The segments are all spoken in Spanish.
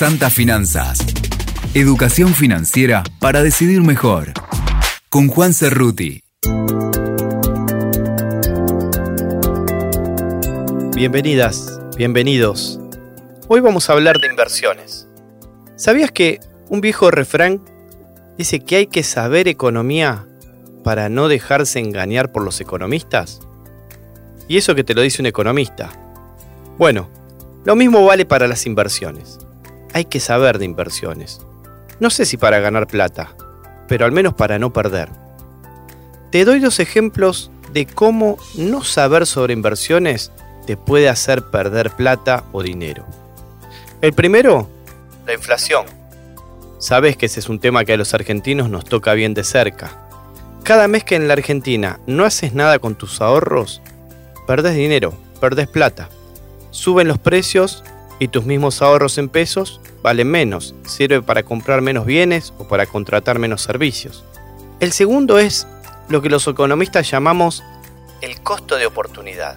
Santa Finanzas. Educación financiera para decidir mejor. Con Juan Cerruti. Bienvenidas, bienvenidos. Hoy vamos a hablar de inversiones. ¿Sabías que un viejo refrán dice que hay que saber economía para no dejarse engañar por los economistas? Y eso que te lo dice un economista. Bueno, lo mismo vale para las inversiones. Hay que saber de inversiones. No sé si para ganar plata, pero al menos para no perder. Te doy dos ejemplos de cómo no saber sobre inversiones te puede hacer perder plata o dinero. El primero, la inflación. Sabes que ese es un tema que a los argentinos nos toca bien de cerca. Cada mes que en la Argentina no haces nada con tus ahorros, perdes dinero, perdes plata. Suben los precios y tus mismos ahorros en pesos valen menos, sirve para comprar menos bienes o para contratar menos servicios. El segundo es lo que los economistas llamamos el costo de oportunidad.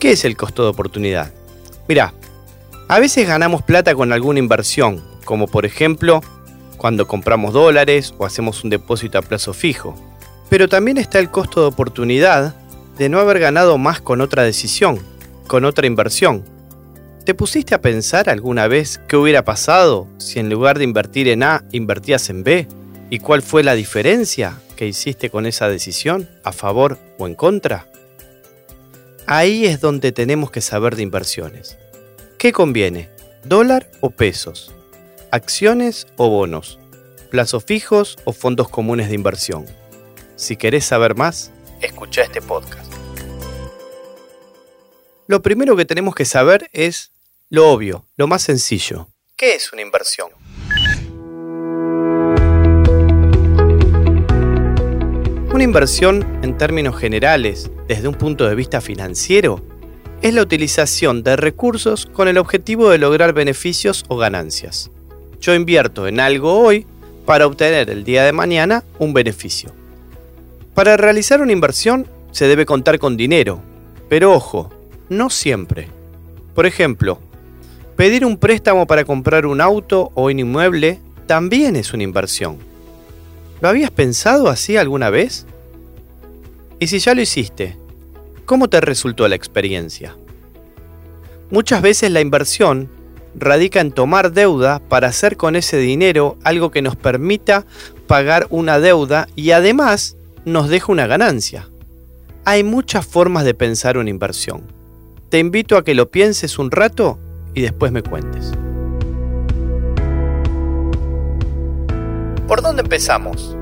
¿Qué es el costo de oportunidad? Mirá, a veces ganamos plata con alguna inversión, como por ejemplo cuando compramos dólares o hacemos un depósito a plazo fijo. Pero también está el costo de oportunidad de no haber ganado más con otra decisión, con otra inversión. ¿Te pusiste a pensar alguna vez qué hubiera pasado si en lugar de invertir en A invertías en B? ¿Y cuál fue la diferencia que hiciste con esa decisión, a favor o en contra? Ahí es donde tenemos que saber de inversiones. ¿Qué conviene? ¿Dólar o pesos? ¿Acciones o bonos? ¿Plazos fijos o fondos comunes de inversión? Si querés saber más, escucha este podcast. Lo primero que tenemos que saber es lo obvio, lo más sencillo. ¿Qué es una inversión? Una inversión, en términos generales, desde un punto de vista financiero, es la utilización de recursos con el objetivo de lograr beneficios o ganancias. Yo invierto en algo hoy para obtener el día de mañana un beneficio. Para realizar una inversión se debe contar con dinero, pero ojo, no siempre. Por ejemplo, pedir un préstamo para comprar un auto o un inmueble también es una inversión. ¿Lo habías pensado así alguna vez? Y si ya lo hiciste, ¿cómo te resultó la experiencia? Muchas veces la inversión radica en tomar deuda para hacer con ese dinero algo que nos permita pagar una deuda y además nos deja una ganancia. Hay muchas formas de pensar una inversión. Te invito a que lo pienses un rato y después me cuentes. ¿Por dónde empezamos?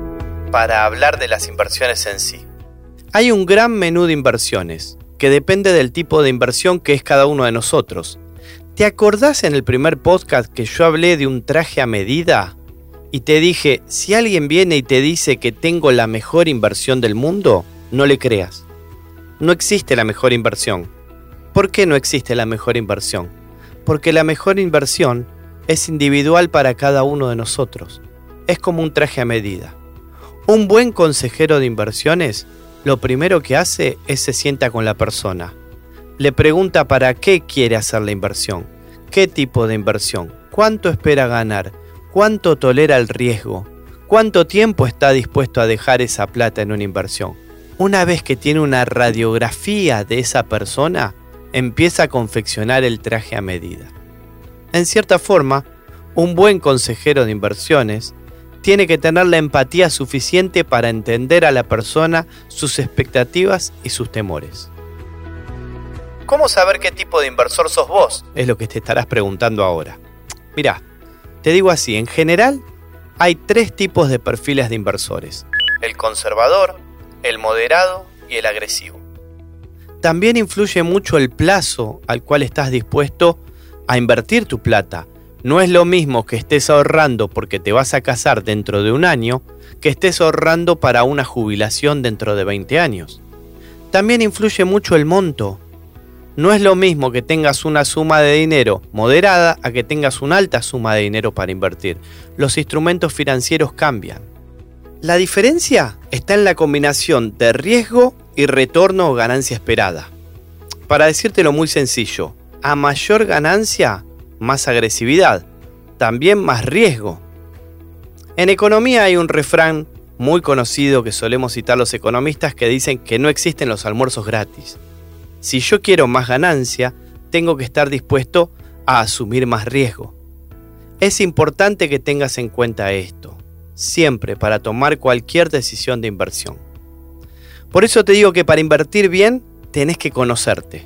Para hablar de las inversiones en sí. Hay un gran menú de inversiones, que depende del tipo de inversión que es cada uno de nosotros. ¿Te acordás en el primer podcast que yo hablé de un traje a medida? Y te dije, si alguien viene y te dice que tengo la mejor inversión del mundo, no le creas. No existe la mejor inversión. ¿Por qué no existe la mejor inversión? Porque la mejor inversión es individual para cada uno de nosotros. Es como un traje a medida. Un buen consejero de inversiones lo primero que hace es se sienta con la persona. Le pregunta para qué quiere hacer la inversión, qué tipo de inversión, cuánto espera ganar, cuánto tolera el riesgo, cuánto tiempo está dispuesto a dejar esa plata en una inversión. Una vez que tiene una radiografía de esa persona, empieza a confeccionar el traje a medida. En cierta forma, un buen consejero de inversiones tiene que tener la empatía suficiente para entender a la persona, sus expectativas y sus temores. ¿Cómo saber qué tipo de inversor sos vos? Es lo que te estarás preguntando ahora. Mirá, te digo así, en general hay tres tipos de perfiles de inversores. El conservador, el moderado y el agresivo. También influye mucho el plazo al cual estás dispuesto a invertir tu plata no es lo mismo que estés ahorrando porque te vas a casar dentro de un año que estés ahorrando para una jubilación dentro de 20 años. También influye mucho el monto. No es lo mismo que tengas una suma de dinero moderada a que tengas una alta suma de dinero para invertir. Los instrumentos financieros cambian. La diferencia está en la combinación de riesgo y retorno o ganancia esperada. Para decírtelo muy sencillo, a mayor ganancia, más agresividad. también más riesgo. En economía hay un refrán muy conocido que solemos citar los economistas que dicen que no existen los almuerzos gratis. Si yo quiero más ganancia, tengo que estar dispuesto a asumir más riesgo. Es importante que tengas en cuenta esto, siempre para tomar cualquier decisión de inversión. Por eso te digo que para invertir bien, tenés que conocerte.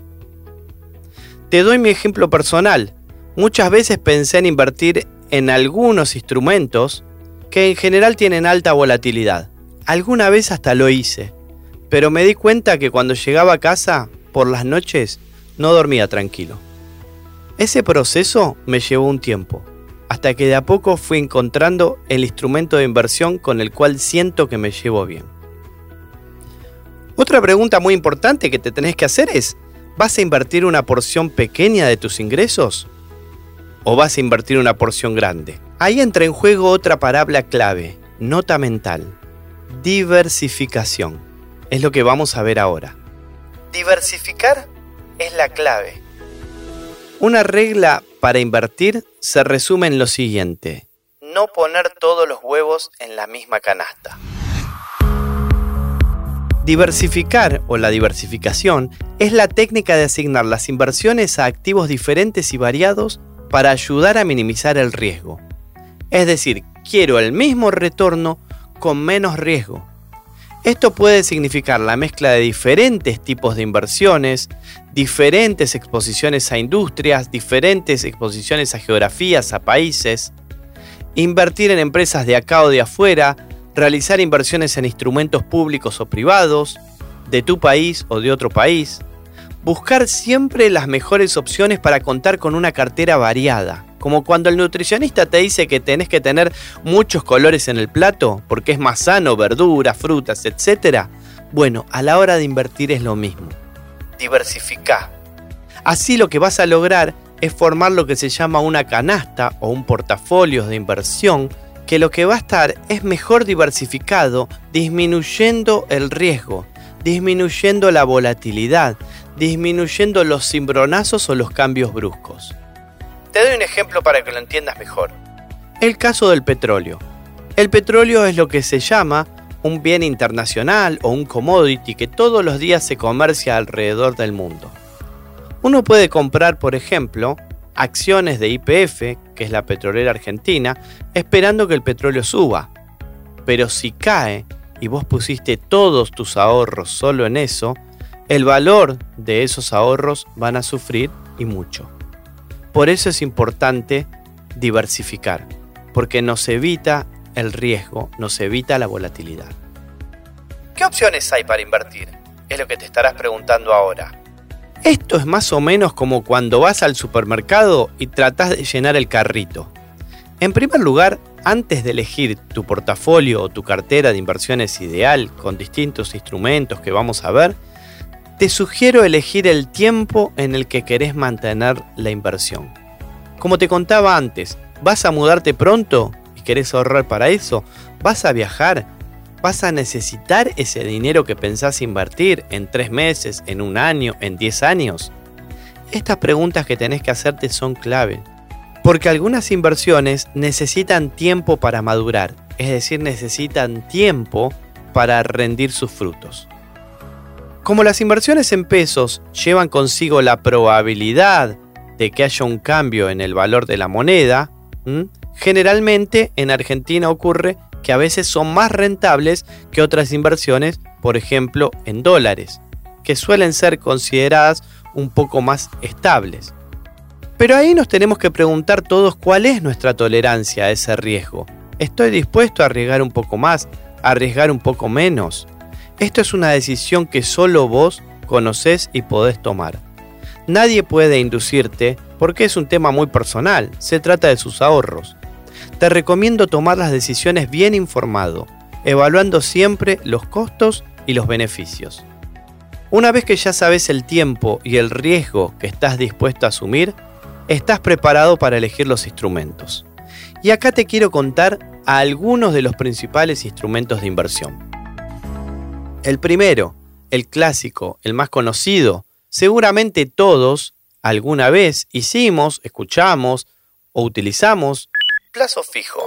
Te doy mi ejemplo personal. Muchas veces pensé en invertir en algunos instrumentos que en general tienen alta volatilidad. Alguna vez hasta lo hice, pero me di cuenta que cuando llegaba a casa, por las noches, no dormía tranquilo. Ese proceso me llevó un tiempo, hasta que de a poco fui encontrando el instrumento de inversión con el cual siento que me llevo bien. Otra pregunta muy importante que te tenés que hacer es, ¿vas a invertir una porción pequeña de tus ingresos? ¿O vas a invertir una porción grande? Ahí entra en juego otra palabra clave, nota mental, diversificación. Es lo que vamos a ver ahora. Diversificar es la clave. Una regla para invertir se resume en lo siguiente. No poner todos los huevos en la misma canasta. Diversificar o la diversificación es la técnica de asignar las inversiones a activos diferentes y variados para ayudar a minimizar el riesgo. Es decir, quiero el mismo retorno con menos riesgo. Esto puede significar la mezcla de diferentes tipos de inversiones, diferentes exposiciones a industrias, diferentes exposiciones a geografías, a países, invertir en empresas de acá o de afuera, realizar inversiones en instrumentos públicos o privados, de tu país o de otro país, buscar siempre las mejores opciones para contar con una cartera variada. Como cuando el nutricionista te dice que tenés que tener muchos colores en el plato porque es más sano, verduras, frutas, etc. Bueno, a la hora de invertir es lo mismo. Diversifica. Así lo que vas a lograr es formar lo que se llama una canasta o un portafolio de inversión que lo que va a estar es mejor diversificado, disminuyendo el riesgo, disminuyendo la volatilidad, disminuyendo los cimbronazos o los cambios bruscos. Te doy un ejemplo para que lo entiendas mejor. El caso del petróleo. El petróleo es lo que se llama un bien internacional o un commodity que todos los días se comercia alrededor del mundo. Uno puede comprar, por ejemplo, acciones de IPF, que es la petrolera argentina, esperando que el petróleo suba. Pero si cae y vos pusiste todos tus ahorros solo en eso, el valor de esos ahorros van a sufrir y mucho. Por eso es importante diversificar, porque nos evita el riesgo, nos evita la volatilidad. ¿Qué opciones hay para invertir? Es lo que te estarás preguntando ahora. Esto es más o menos como cuando vas al supermercado y tratas de llenar el carrito. En primer lugar, antes de elegir tu portafolio o tu cartera de inversiones ideal con distintos instrumentos que vamos a ver, te sugiero elegir el tiempo en el que querés mantener la inversión. Como te contaba antes, ¿vas a mudarte pronto y querés ahorrar para eso? ¿Vas a viajar? ¿Vas a necesitar ese dinero que pensás invertir en tres meses, en un año, en diez años? Estas preguntas que tenés que hacerte son clave, porque algunas inversiones necesitan tiempo para madurar, es decir, necesitan tiempo para rendir sus frutos. Como las inversiones en pesos llevan consigo la probabilidad de que haya un cambio en el valor de la moneda, generalmente en Argentina ocurre que a veces son más rentables que otras inversiones, por ejemplo en dólares, que suelen ser consideradas un poco más estables. Pero ahí nos tenemos que preguntar todos cuál es nuestra tolerancia a ese riesgo. ¿Estoy dispuesto a arriesgar un poco más, a arriesgar un poco menos? Esto es una decisión que solo vos conocés y podés tomar. Nadie puede inducirte porque es un tema muy personal, se trata de sus ahorros. Te recomiendo tomar las decisiones bien informado, evaluando siempre los costos y los beneficios. Una vez que ya sabes el tiempo y el riesgo que estás dispuesto a asumir, estás preparado para elegir los instrumentos. Y acá te quiero contar algunos de los principales instrumentos de inversión. El primero, el clásico, el más conocido, seguramente todos alguna vez hicimos, escuchamos o utilizamos Plazo fijo.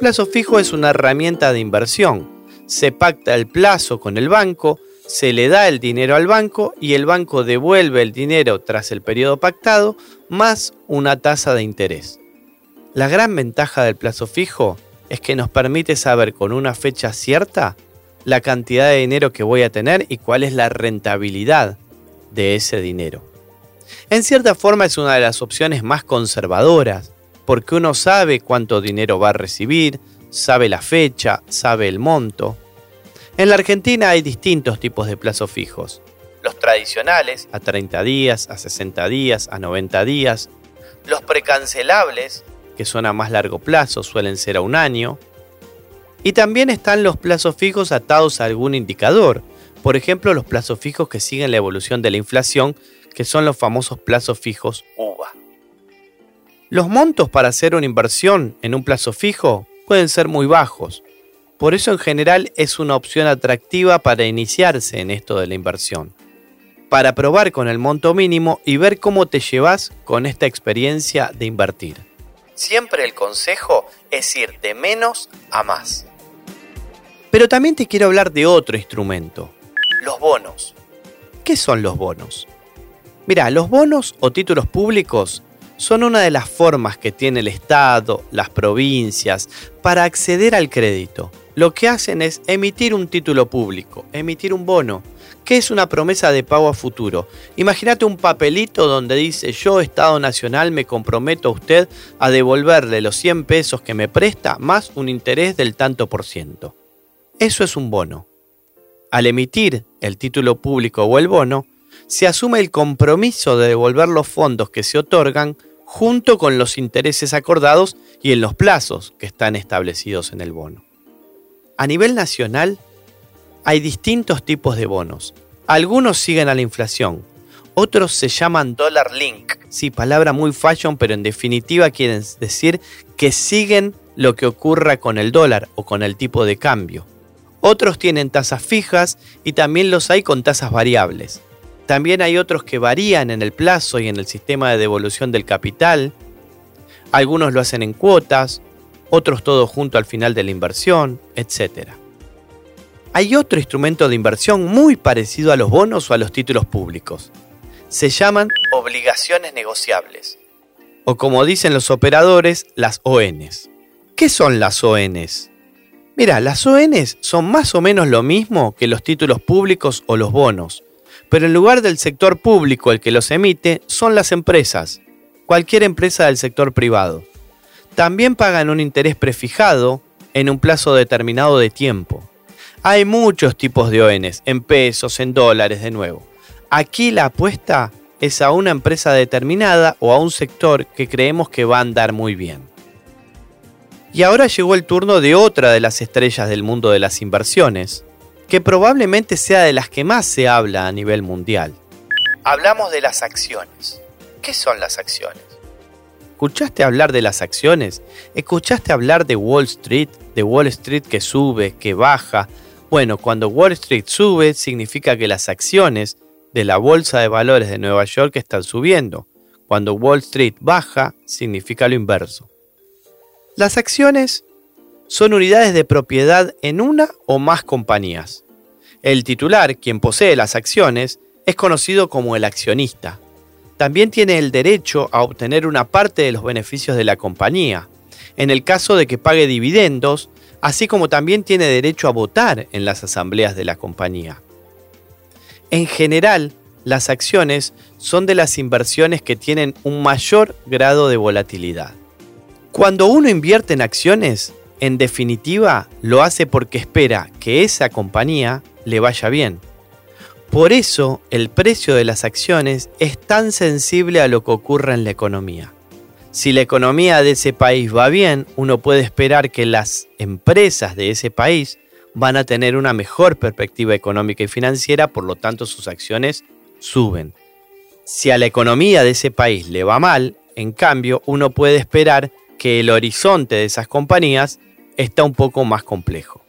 Plazo fijo es una herramienta de inversión. Se pacta el plazo con el banco, se le da el dinero al banco y el banco devuelve el dinero tras el periodo pactado más una tasa de interés. La gran ventaja del plazo fijo es que nos permite saber con una fecha cierta la cantidad de dinero que voy a tener y cuál es la rentabilidad de ese dinero. En cierta forma es una de las opciones más conservadoras, porque uno sabe cuánto dinero va a recibir, sabe la fecha, sabe el monto. En la Argentina hay distintos tipos de plazos fijos. Los tradicionales, a 30 días, a 60 días, a 90 días. Los precancelables, que son a más largo plazo, suelen ser a un año. Y también están los plazos fijos atados a algún indicador, por ejemplo los plazos fijos que siguen la evolución de la inflación, que son los famosos plazos fijos UVA. Los montos para hacer una inversión en un plazo fijo pueden ser muy bajos, por eso en general es una opción atractiva para iniciarse en esto de la inversión, para probar con el monto mínimo y ver cómo te llevas con esta experiencia de invertir. Siempre el consejo es ir de menos a más. Pero también te quiero hablar de otro instrumento, los bonos. ¿Qué son los bonos? Mira, los bonos o títulos públicos son una de las formas que tiene el Estado, las provincias, para acceder al crédito. Lo que hacen es emitir un título público, emitir un bono, que es una promesa de pago a futuro. Imagínate un papelito donde dice yo, Estado Nacional, me comprometo a usted a devolverle los 100 pesos que me presta más un interés del tanto por ciento. Eso es un bono. Al emitir el título público o el bono, se asume el compromiso de devolver los fondos que se otorgan junto con los intereses acordados y en los plazos que están establecidos en el bono. A nivel nacional, hay distintos tipos de bonos. Algunos siguen a la inflación, otros se llaman dollar link. Sí, palabra muy fashion, pero en definitiva quieren decir que siguen lo que ocurra con el dólar o con el tipo de cambio. Otros tienen tasas fijas y también los hay con tasas variables. También hay otros que varían en el plazo y en el sistema de devolución del capital. Algunos lo hacen en cuotas, otros todo junto al final de la inversión, etc. Hay otro instrumento de inversión muy parecido a los bonos o a los títulos públicos. Se llaman obligaciones negociables. O como dicen los operadores, las ONs. ¿Qué son las ONs? Mira, las ONs son más o menos lo mismo que los títulos públicos o los bonos, pero en lugar del sector público el que los emite, son las empresas, cualquier empresa del sector privado. También pagan un interés prefijado en un plazo determinado de tiempo. Hay muchos tipos de ONs, en pesos, en dólares, de nuevo. Aquí la apuesta es a una empresa determinada o a un sector que creemos que va a andar muy bien. Y ahora llegó el turno de otra de las estrellas del mundo de las inversiones, que probablemente sea de las que más se habla a nivel mundial. Hablamos de las acciones. ¿Qué son las acciones? ¿Escuchaste hablar de las acciones? ¿Escuchaste hablar de Wall Street? De Wall Street que sube, que baja. Bueno, cuando Wall Street sube significa que las acciones de la Bolsa de Valores de Nueva York están subiendo. Cuando Wall Street baja significa lo inverso. Las acciones son unidades de propiedad en una o más compañías. El titular, quien posee las acciones, es conocido como el accionista. También tiene el derecho a obtener una parte de los beneficios de la compañía, en el caso de que pague dividendos, así como también tiene derecho a votar en las asambleas de la compañía. En general, las acciones son de las inversiones que tienen un mayor grado de volatilidad. Cuando uno invierte en acciones, en definitiva lo hace porque espera que esa compañía le vaya bien. Por eso el precio de las acciones es tan sensible a lo que ocurre en la economía. Si la economía de ese país va bien, uno puede esperar que las empresas de ese país van a tener una mejor perspectiva económica y financiera, por lo tanto sus acciones suben. Si a la economía de ese país le va mal, en cambio, uno puede esperar que el horizonte de esas compañías está un poco más complejo.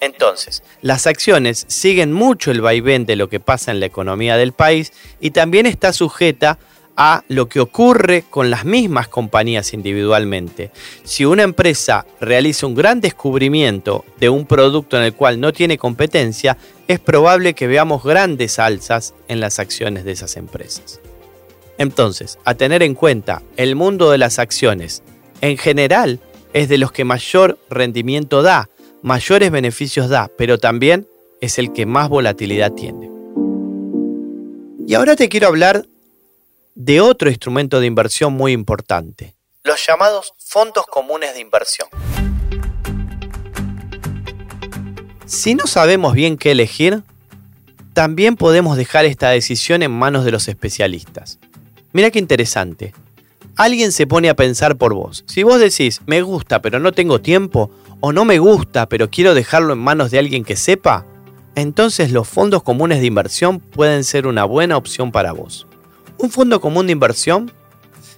Entonces, las acciones siguen mucho el vaivén de lo que pasa en la economía del país y también está sujeta a lo que ocurre con las mismas compañías individualmente. Si una empresa realiza un gran descubrimiento de un producto en el cual no tiene competencia, es probable que veamos grandes alzas en las acciones de esas empresas. Entonces, a tener en cuenta, el mundo de las acciones en general es de los que mayor rendimiento da, mayores beneficios da, pero también es el que más volatilidad tiene. Y ahora te quiero hablar de otro instrumento de inversión muy importante, los llamados fondos comunes de inversión. Si no sabemos bien qué elegir, también podemos dejar esta decisión en manos de los especialistas. Mira qué interesante. Alguien se pone a pensar por vos. Si vos decís, me gusta pero no tengo tiempo, o no me gusta pero quiero dejarlo en manos de alguien que sepa, entonces los fondos comunes de inversión pueden ser una buena opción para vos. Un fondo común de inversión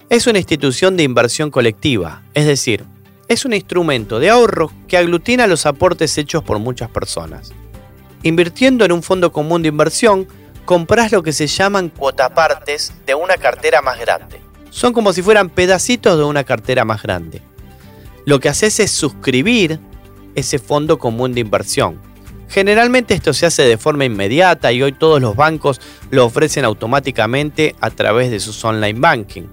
es una institución de inversión colectiva, es decir, es un instrumento de ahorro que aglutina los aportes hechos por muchas personas. Invirtiendo en un fondo común de inversión, compras lo que se llaman cuotapartes de una cartera más grande. Son como si fueran pedacitos de una cartera más grande. Lo que haces es suscribir ese fondo común de inversión Generalmente esto se hace de forma inmediata y hoy todos los bancos lo ofrecen automáticamente a través de sus online banking.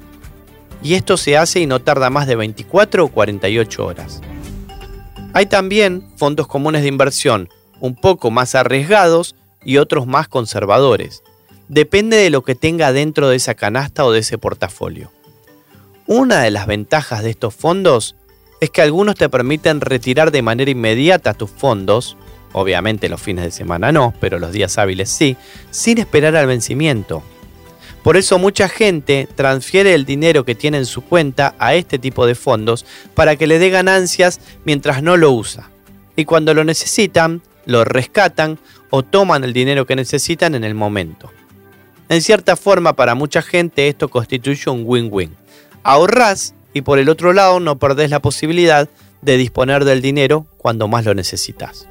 Y esto se hace y no tarda más de 24 o 48 horas. Hay también fondos comunes de inversión un poco más arriesgados y otros más conservadores. Depende de lo que tenga dentro de esa canasta o de ese portafolio. Una de las ventajas de estos fondos es que algunos te permiten retirar de manera inmediata tus fondos obviamente los fines de semana no, pero los días hábiles sí, sin esperar al vencimiento. Por eso mucha gente transfiere el dinero que tiene en su cuenta a este tipo de fondos para que le dé ganancias mientras no lo usa. Y cuando lo necesitan, lo rescatan o toman el dinero que necesitan en el momento. En cierta forma, para mucha gente esto constituye un win-win. Ahorrás y por el otro lado no perdés la posibilidad de disponer del dinero cuando más lo necesitas.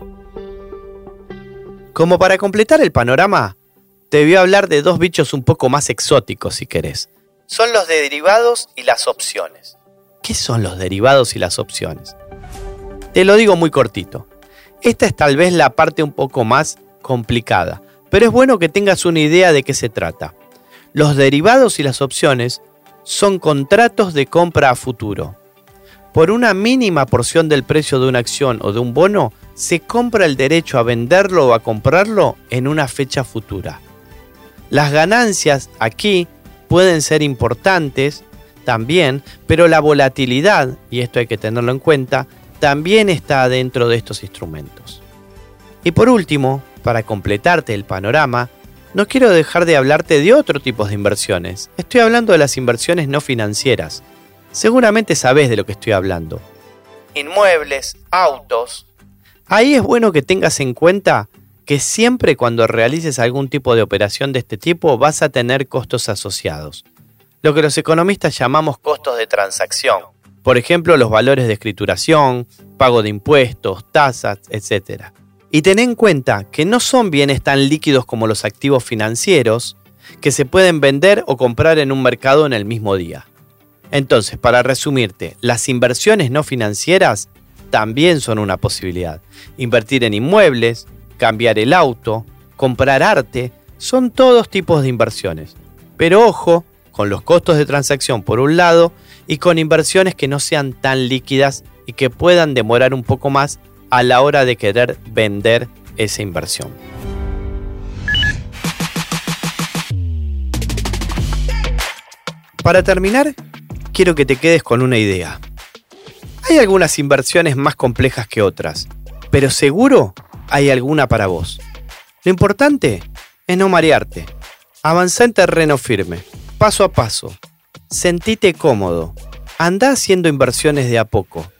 Como para completar el panorama, te voy a hablar de dos bichos un poco más exóticos si querés. Son los derivados y las opciones. ¿Qué son los derivados y las opciones? Te lo digo muy cortito. Esta es tal vez la parte un poco más complicada, pero es bueno que tengas una idea de qué se trata. Los derivados y las opciones son contratos de compra a futuro. Por una mínima porción del precio de una acción o de un bono, se compra el derecho a venderlo o a comprarlo en una fecha futura. Las ganancias aquí pueden ser importantes también, pero la volatilidad, y esto hay que tenerlo en cuenta, también está dentro de estos instrumentos. Y por último, para completarte el panorama, no quiero dejar de hablarte de otro tipo de inversiones. Estoy hablando de las inversiones no financieras. Seguramente sabes de lo que estoy hablando. Inmuebles, autos, Ahí es bueno que tengas en cuenta que siempre cuando realices algún tipo de operación de este tipo vas a tener costos asociados. Lo que los economistas llamamos costos de transacción. Por ejemplo, los valores de escrituración, pago de impuestos, tasas, etc. Y ten en cuenta que no son bienes tan líquidos como los activos financieros, que se pueden vender o comprar en un mercado en el mismo día. Entonces, para resumirte, las inversiones no financieras también son una posibilidad. Invertir en inmuebles, cambiar el auto, comprar arte, son todos tipos de inversiones. Pero ojo con los costos de transacción por un lado y con inversiones que no sean tan líquidas y que puedan demorar un poco más a la hora de querer vender esa inversión. Para terminar, quiero que te quedes con una idea. Hay algunas inversiones más complejas que otras, pero seguro hay alguna para vos. Lo importante es no marearte. Avanza en terreno firme, paso a paso. Sentite cómodo. Anda haciendo inversiones de a poco,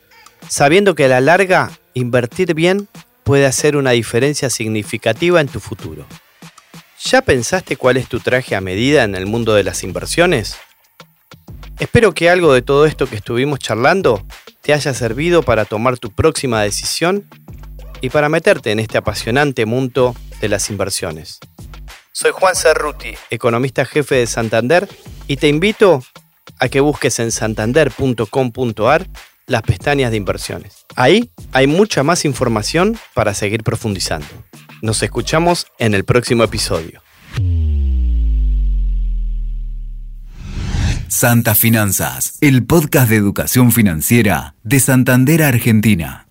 sabiendo que a la larga invertir bien puede hacer una diferencia significativa en tu futuro. ¿Ya pensaste cuál es tu traje a medida en el mundo de las inversiones? Espero que algo de todo esto que estuvimos charlando haya servido para tomar tu próxima decisión y para meterte en este apasionante mundo de las inversiones. Soy Juan Cerruti, economista jefe de Santander, Y te invito a que busques en santander.com.ar las pestañas de inversiones. Ahí hay mucha más información para seguir profundizando. Nos escuchamos en el próximo episodio. Santa Finanzas, el podcast de educación financiera de Santander, Argentina.